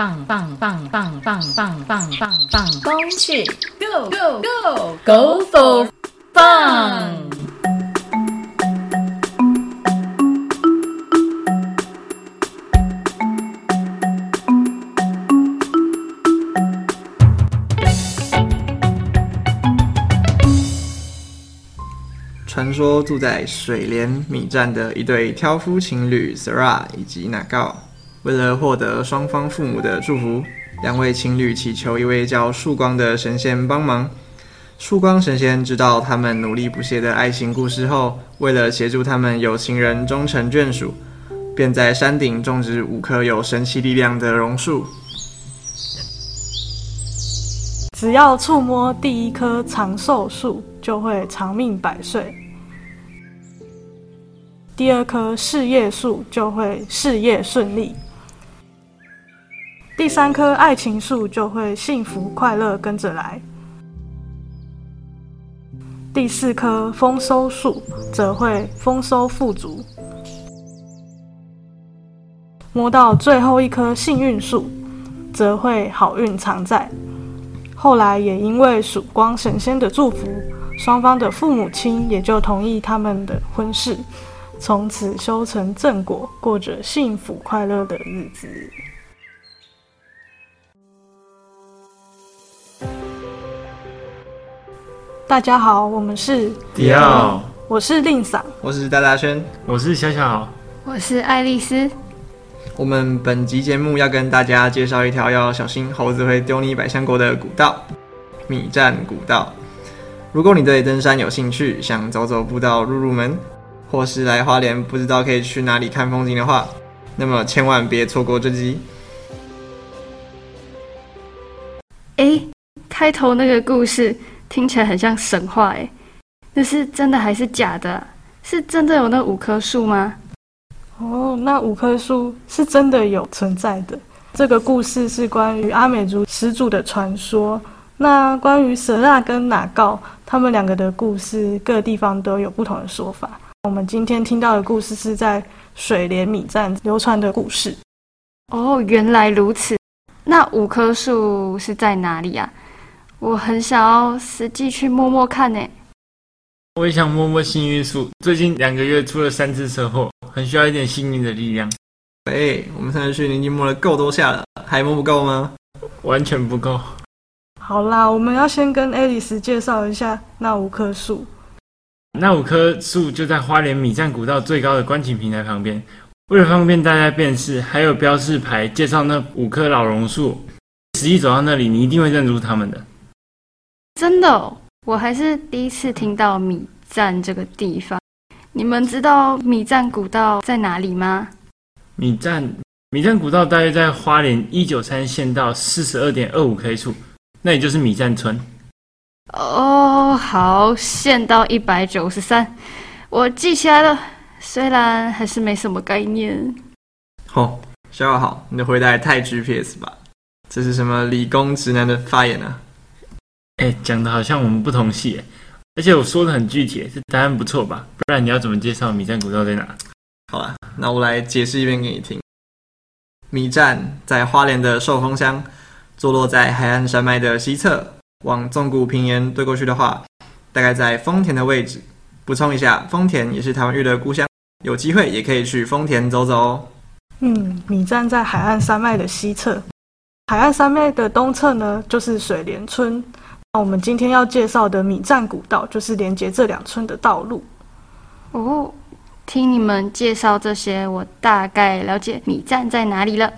棒棒棒棒棒棒棒棒棒，恭喜，Go Go Go Go for fun！传说住在水莲米站的一对挑夫情侣 Sara 以及 Naga 为了获得双方父母的祝福，两位情侣祈求一位叫曙光的神仙帮忙。曙光神仙知道他们努力不懈的爱情故事后，为了协助他们有情人终成眷属，便在山顶种植五棵有神奇力量的榕树。只要触摸第一棵长寿树，就会长命百岁；第二棵事业树就会事业顺利；第三棵爱情树就会幸福快乐跟着来；第四棵丰收树则会丰收富足；摸到最后一棵幸运树，则会好运常在。后来也因为曙光神仙的祝福，双方的父母亲也就同意他们的婚事，从此修成正果，过着幸福快乐的日子。大家好，我们是迪奥，我是令嫂，我是大大轩，我是小小，我是爱丽丝。我们本集节目要跟大家介绍一条要小心猴子会丢你百香果的古道——米站古道。如果你对登山有兴趣，想走走步道入入门，或是来花莲不知道可以去哪里看风景的话，那么千万别错过这集。哎，开头那个故事听起来很像神话诶，那是真的还是假的？是真的有那五棵树吗？哦，那五棵树是真的有存在的。这个故事是关于阿美族始祖的传说。那关于蛇纳跟哪告他们两个的故事，各地方都有不同的说法。我们今天听到的故事是在水莲米站流传的故事。哦，原来如此。那五棵树是在哪里啊？我很想要实际去摸摸看呢。我也想摸摸幸运树。最近两个月出了三次车祸，很需要一点幸运的力量。哎，我们上次去已经摸了够多下了，还摸不够吗？完全不够。好啦，我们要先跟爱丽丝介绍一下那五棵树。那五棵树就在花莲米站古道最高的观景平台旁边。为了方便大家辨识，还有标示牌介绍那五棵老榕树。实际走到那里，你一定会认出它们的。真的。我还是第一次听到米站这个地方。你们知道米站古道在哪里吗？米站米站古道大约在花莲一九三县道四十二点二五 K 处，那也就是米站村。哦，好，县道一百九十三，我记起来了。虽然还是没什么概念。好，小友好，你的回答也太 GPS 吧？这是什么理工直男的发言啊？哎，讲的好像我们不同系，而且我说的很具体，这答案不错吧？不然你要怎么介绍米站古道在哪？好了，那我来解释一遍给你听。米站在花莲的寿丰乡，坐落在海岸山脉的西侧，往纵谷平原对过去的话，大概在丰田的位置。补充一下，丰田也是台湾玉的故乡，有机会也可以去丰田走走哦。嗯，米站在海岸山脉的西侧，海岸山脉的东侧呢，就是水莲村。那我们今天要介绍的米站古道，就是连接这两村的道路。哦，听你们介绍这些，我大概了解米站在哪里了。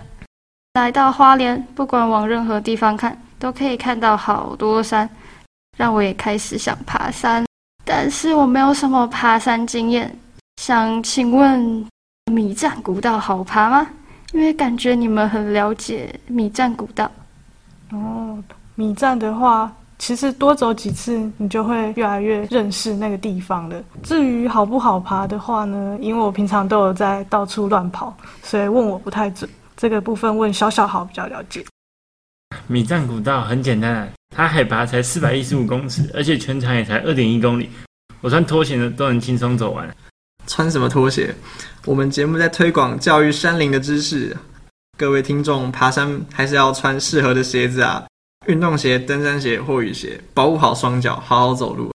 来到花莲，不管往任何地方看，都可以看到好多山，让我也开始想爬山。但是我没有什么爬山经验，想请问米站古道好爬吗？因为感觉你们很了解米站古道。哦，米站的话。其实多走几次，你就会越来越认识那个地方了。至于好不好爬的话呢？因为我平常都有在到处乱跑，所以问我不太准。这个部分问小小好比较了解。米藏古道很简单，它海拔才四百一十五公尺，而且全长也才二点一公里。我穿拖鞋的都能轻松走完。穿什么拖鞋？我们节目在推广教育山林的知识。各位听众，爬山还是要穿适合的鞋子啊，运动鞋、登山鞋或雨鞋，保护好双脚，好好走路。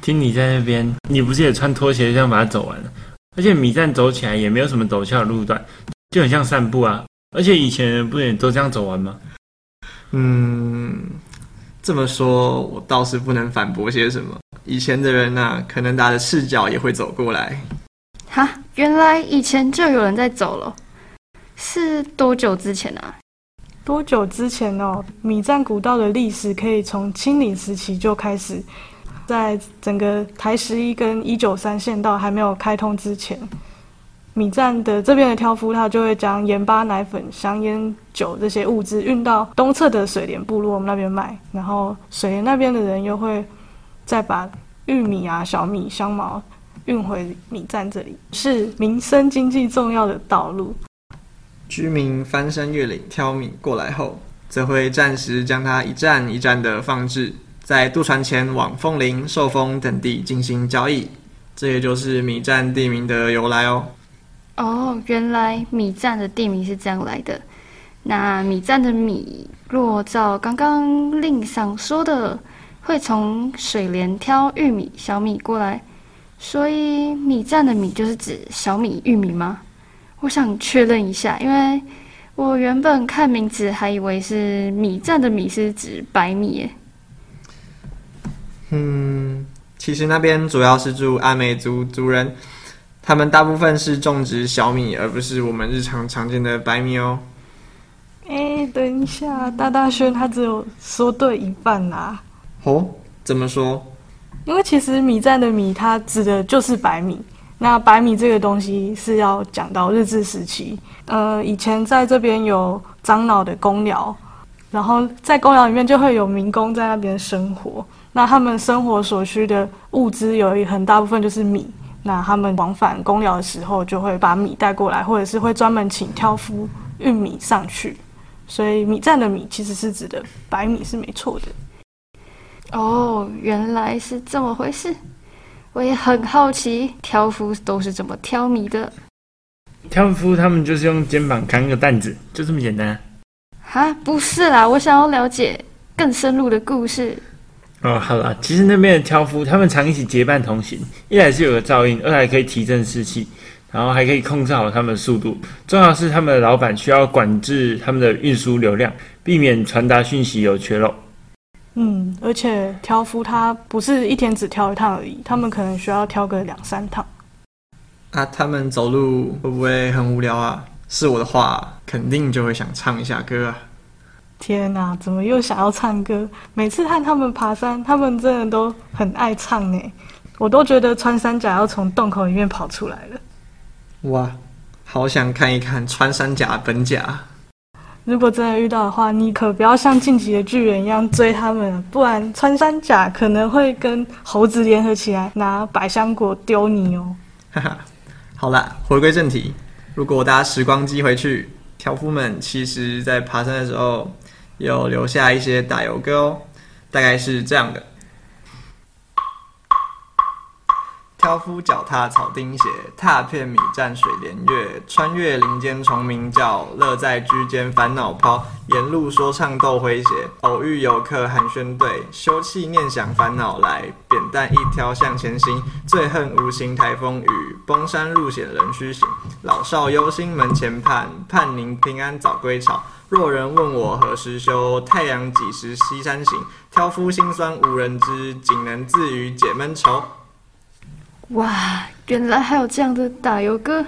听你在那边，你不是也穿拖鞋这样把它走完了？而且米站走起来也没有什么陡峭的路段，就很像散步啊。而且以前人不也都这样走完吗？嗯，这么说，我倒是不能反驳些什么。以前的人呐、可能打着赤脚也会走过来。哈，原来以前就有人在走了，是多久之前啊？多久之前哦？米站古道的历史可以从清领时期就开始，在整个台十一跟一九三县道还没有开通之前，米站的这边的挑夫他就会将盐巴、奶粉、香烟、酒这些物资运到东侧的水莲部落我们那边卖，然后水莲那边的人又会再把玉米啊、小米、香茅运回米站这里，是民生经济重要的道路。居民翻山越岭挑米过来后，则会暂时将它一站一站的放置，在渡船前往凤林、寿丰等地进行交易。这也就是米站地名的由来哦。哦，原来米站的地名是这样来的。那米站的米，若照刚刚令上说的，会从水莲挑玉米、小米过来，所以米站的米就是指小米、玉米吗？我想确认一下，因为我原本看名字还以为是米站的米是指白米耶。嗯，其实那边主要是住阿美族族人，他们大部分是种植小米，而不是我们日常常见的白米哦。哎，等一下，大大轩他只有说对一半啦、哦，怎么说？因为其实米站的米，它指的就是白米。那白米这个东西是要讲到日治时期，呃，以前在这边有樟脑的公寮，然后在公寮里面就会有民工在那边生活。那他们生活所需的物资有一很大部分就是米。那他们往返公寮的时候，就会把米带过来，或者是会专门请挑夫运米上去。所以米站的米其实是指的白米是没错的。哦，原来是这么回事。我也很好奇，挑夫都是怎么挑米的？挑夫他们就是用肩膀扛个担子，就这么简单啊。哈，不是啦，我想要了解更深入的故事。哦，好了，其实那边的挑夫他们常一起结伴同行，一来是有个照应，二来可以提振士气，然后还可以控制好他们的速度。重要是他们的老板需要管制他们的运输流量，避免传达讯息有缺漏。嗯，而且挑夫他不是一天只挑一趟而已，他们可能需要挑个两三趟。啊，他们走路会不会很无聊啊？是我的话，肯定就会想唱一下歌啊。天哪，怎么又想要唱歌？每次看他们爬山，他们真的都很爱唱呢，我都觉得穿山甲要从洞口里面跑出来了。哇，好想看一看穿山甲本甲。如果真的遇到的话，你可不要像晋级的巨人一样追他们，不然穿山甲可能会跟猴子联合起来拿百香果丢你哦。哈哈，好啦，回归正题，如果搭时光机回去，挑夫们其实在爬山的时候有留下一些打油歌哦，大概是这样的。挑夫脚踏草钉鞋，踏遍米蘸水莲月，穿越林间虫鸣叫，乐在居间烦恼抛。沿路说唱斗诙谐，偶遇游客寒暄对，休憩念想烦恼来，扁担一挑向前行，最恨无形台风雨，崩山路险人须行，老少忧心门前盼，盼您平安早归巢。若人问我何时休，太阳几时西山行？挑夫心酸无人知，仅能自娱解闷愁。哇，原来还有这样的打油歌，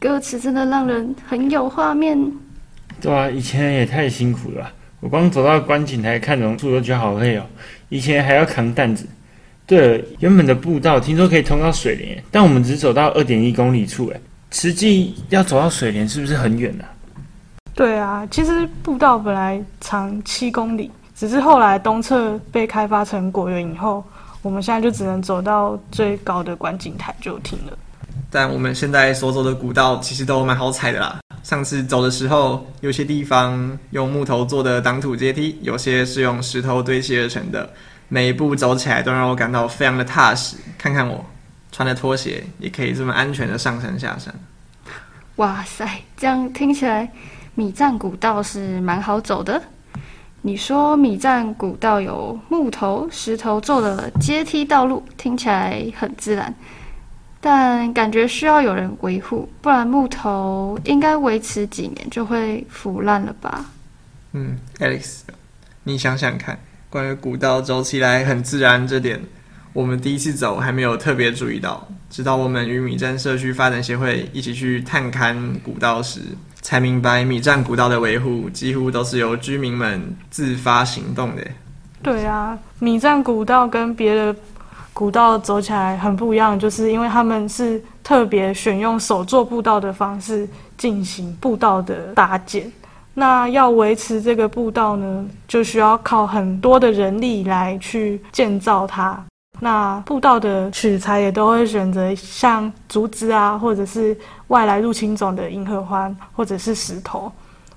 歌词真的让人很有画面。对啊，以前也太辛苦了，我光走到观景台看榕树都觉得好累哦。以前还要扛担子。对了，原本的步道听说可以通到水帘，但我们只走到二点一公里处，哎，实际要走到水帘是不是很远啊？对啊，其实步道本来长七公里，只是后来东侧被开发成果园以后，我们现在就只能走到最高的观景台就停了。但我们现在所走的古道其实都蛮好踩的啦。上次走的时候，有些地方用木头做的挡土阶梯，有些是用石头堆砌而成的。每一步走起来都让我感到非常的踏实。看看我穿的拖鞋，也可以这么安全的上山下山。哇塞，这样听起来米藏古道是蛮好走的。你说米站古道有木头、石头做的阶梯道路，听起来很自然，但感觉需要有人维护，不然木头应该维持几年就会腐烂了吧？嗯，Alex，你想想看，关于古道走起来很自然这点，我们第一次走还没有特别注意到，直到我们与米站社区发展协会一起去探勘古道时。才明白，米站古道的维护几乎都是由居民们自发行动的。对啊，米站古道跟别的古道走起来很不一样，就是因为他们是特别选用手做步道的方式进行步道的搭建。那要维持这个步道呢，就需要靠很多的人力来去建造它。那步道的取材也都会选择像竹子啊，或者是外来入侵种的银合欢，或者是石头，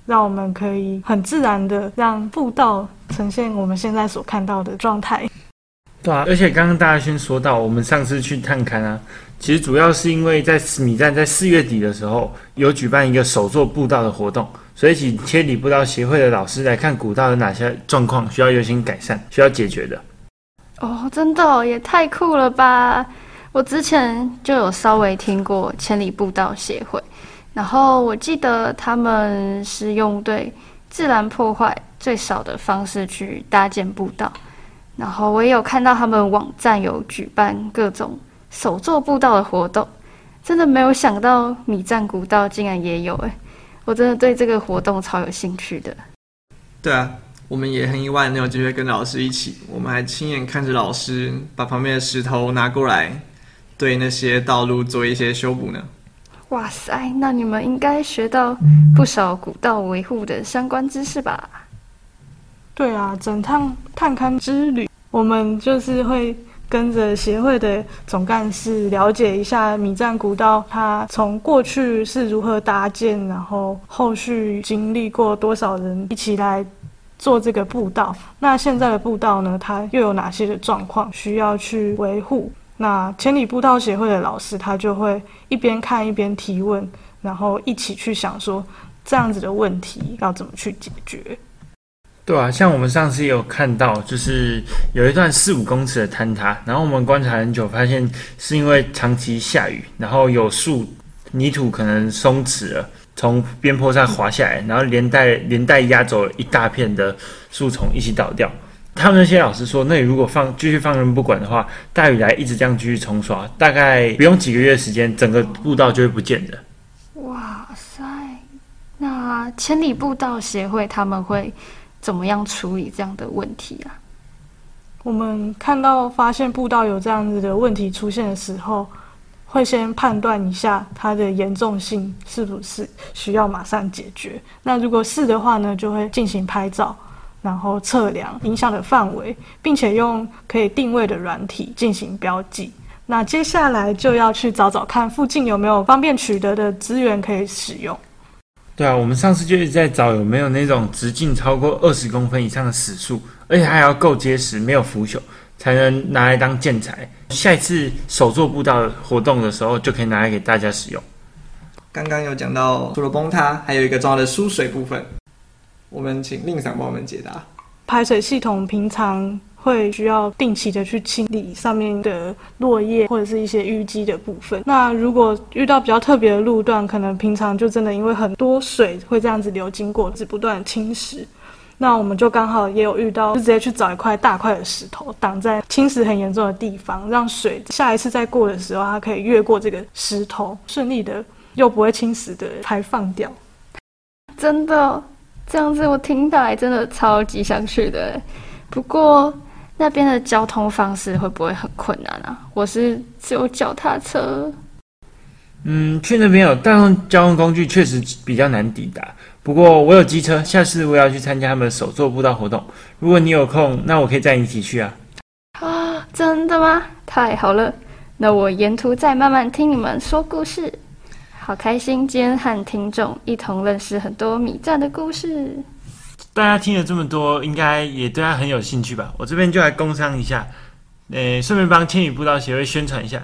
让我们可以很自然的让步道呈现我们现在所看到的状态。对啊，而且刚刚大家先说到，我们上次去探勘啊，其实主要是因为在米站在四月底的时候有举办一个手作步道的活动，所以请千里步道协会的老师来看古道有哪些状况需要优先改善、需要解决的。哦，真的也太酷了吧！我之前就有稍微听过千里步道协会，然后我记得他们是用对自然破坏最少的方式去搭建步道，然后我也有看到他们网站有举办各种手作步道的活动，真的没有想到米站古道竟然也有诶，我真的对这个活动超有兴趣的。对啊。我们也很意外能有机会跟老师一起，我们还亲眼看着老师把旁边的石头拿过来，对那些道路做一些修补呢。哇塞，那你们应该学到不少古道维护的相关知识吧？对啊，整趟探勘之旅，我们就是会跟着协会的总干事了解一下米站古道，它从过去是如何搭建，然后后续经历过多少人一起来。做这个步道，那现在的步道呢？它又有哪些的状况需要去维护？那千里步道协会的老师他就会一边看一边提问，然后一起去想说这样子的问题要怎么去解决。对啊，像我们上次也有看到，就是有一段四五公尺的坍塌，然后我们观察很久，发现是因为长期下雨，然后有树泥土可能松弛了。从边坡上滑下来，然后连带连带压走一大片的树丛，一起倒掉。他们那些老师说，那你如果放继续放任不管的话，大雨来一直这样继续冲刷，大概不用几个月时间，整个步道就会不见的。哇塞！那千里步道协会他们会怎么样处理这样的问题啊？我们看到发现步道有这样子的问题出现的时候。会先判断一下它的严重性是不是需要马上解决。那如果是的话呢，就会进行拍照，然后测量影响的范围，并且用可以定位的软体进行标记。那接下来就要去找找看附近有没有方便取得的资源可以使用。对啊，我们上次就一直在找有没有那种直径超过二十公分以上的死树，而且还要够结实，没有腐朽。才能拿来当建材，下一次手作步道活动的时候就可以拿来给大家使用。刚刚有讲到除了崩塌，还有一个重要的输水部分，我们请令赏帮我们解答。排水系统平常会需要定期的去清理上面的落叶或者是一些淤积的部分。那如果遇到比较特别的路段，可能平常就真的因为很多水会这样子流经过，只不断侵蚀。那我们就刚好也有遇到，就直接去找一块大块的石头挡在侵蚀很严重的地方，让水下一次再过的时候，它可以越过这个石头，顺利的又不会侵蚀的排放掉。真的这样子，我听起来真的超级想去的。不过那边的交通方式会不会很困难啊？我是只有脚踏车。嗯，去那边有大众交通工具，确实比较难抵达。不过我有机车，下次我要去参加他们手作步道活动。如果你有空，那我可以载你一起去啊！啊，真的吗？太好了，那我沿途再慢慢听你们说故事。好开心，今天和听众一同认识很多米站的故事。大家听了这么多，应该也对他很有兴趣吧？我这边就来工商一下，呃，顺便帮千羽步道协会宣传一下。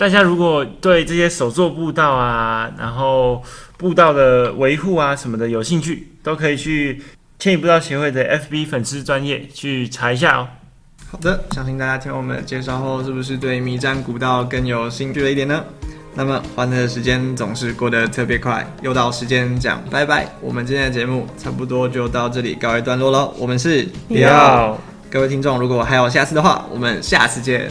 大家如果对这些手作步道啊，然后步道的维护啊什么的有兴趣，都可以去千里步道协会的 FB 粉丝专业去查一下哦。好的，相信大家听完我们的介绍后，是不是对迷战古道更有兴趣了一点呢？那么欢乐的时间总是过得特别快，又到时间讲拜拜。我们今天的节目差不多就到这里告一段落喽。我们是不要。各位听众，如果还有下次的话，我们下次见。